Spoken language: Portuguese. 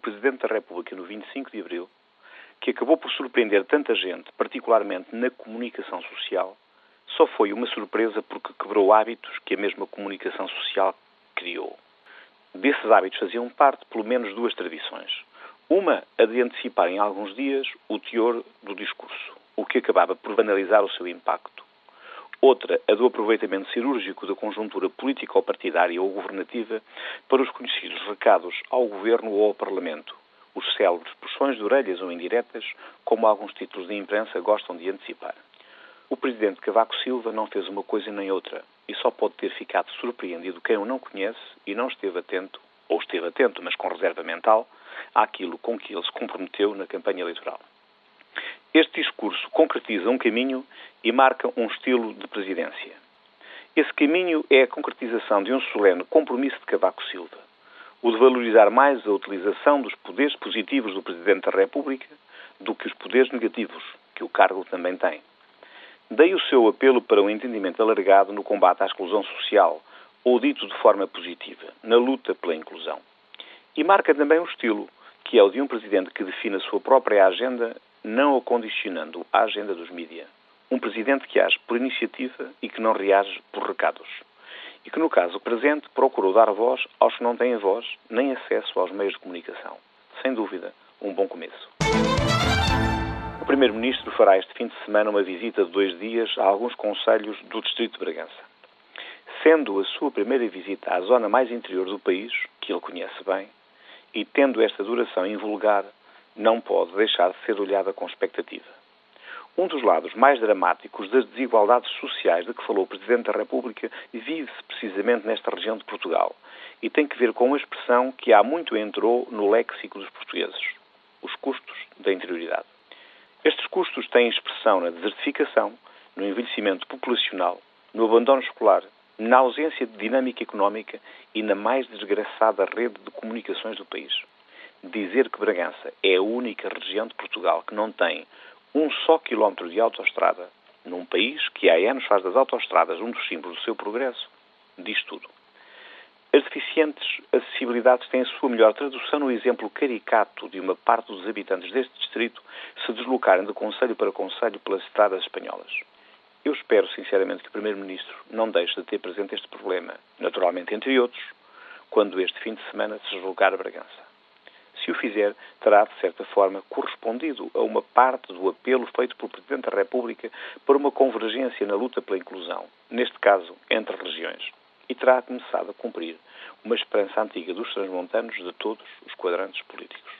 Presidente da República no 25 de Abril, que acabou por surpreender tanta gente, particularmente na comunicação social, só foi uma surpresa porque quebrou hábitos que a mesma comunicação social criou. Desses hábitos faziam parte pelo menos duas tradições. Uma, a de antecipar em alguns dias o teor do discurso, o que acabava por banalizar o seu impacto. Outra, a do aproveitamento cirúrgico da conjuntura política ou partidária ou governativa para os conhecidos recados ao governo ou ao Parlamento, os célebres puxões de orelhas ou indiretas, como alguns títulos de imprensa gostam de antecipar. O presidente Cavaco Silva não fez uma coisa nem outra e só pode ter ficado surpreendido quem o não conhece e não esteve atento, ou esteve atento, mas com reserva mental, àquilo com que ele se comprometeu na campanha eleitoral. Este discurso concretiza um caminho e marca um estilo de presidência. Esse caminho é a concretização de um solene compromisso de Cavaco Silva, o de valorizar mais a utilização dos poderes positivos do Presidente da República do que os poderes negativos que o cargo também tem. Daí o seu apelo para um entendimento alargado no combate à exclusão social, ou dito de forma positiva, na luta pela inclusão. E marca também um estilo, que é o de um presidente que define a sua própria agenda não a condicionando à agenda dos mídia. Um presidente que age por iniciativa e que não reage por recados. E que, no caso presente, procurou dar voz aos que não têm voz nem acesso aos meios de comunicação. Sem dúvida, um bom começo. O Primeiro-Ministro fará este fim de semana uma visita de dois dias a alguns conselhos do Distrito de Bragança. Sendo a sua primeira visita à zona mais interior do país, que ele conhece bem, e tendo esta duração invulgar, não pode deixar de ser olhada com expectativa. Um dos lados mais dramáticos das desigualdades sociais de que falou o Presidente da República vive-se precisamente nesta região de Portugal e tem que ver com uma expressão que há muito entrou no léxico dos portugueses: os custos da interioridade. Estes custos têm expressão na desertificação, no envelhecimento populacional, no abandono escolar, na ausência de dinâmica económica e na mais desgraçada rede de comunicações do país dizer que Bragança é a única região de Portugal que não tem um só quilómetro de autoestrada, num país que há anos faz das autoestradas um dos símbolos do seu progresso, diz tudo. As deficientes acessibilidades têm a sua melhor tradução no exemplo caricato de uma parte dos habitantes deste distrito se deslocarem de conselho para conselho pelas estradas espanholas. Eu espero, sinceramente, que o Primeiro-Ministro não deixe de ter presente este problema, naturalmente, entre outros, quando este fim de semana se deslocar a Bragança. Se o fizer, terá, de certa forma, correspondido a uma parte do apelo feito pelo Presidente da República para uma convergência na luta pela inclusão, neste caso entre regiões, e terá começado a cumprir uma esperança antiga dos transmontanos de todos os quadrantes políticos.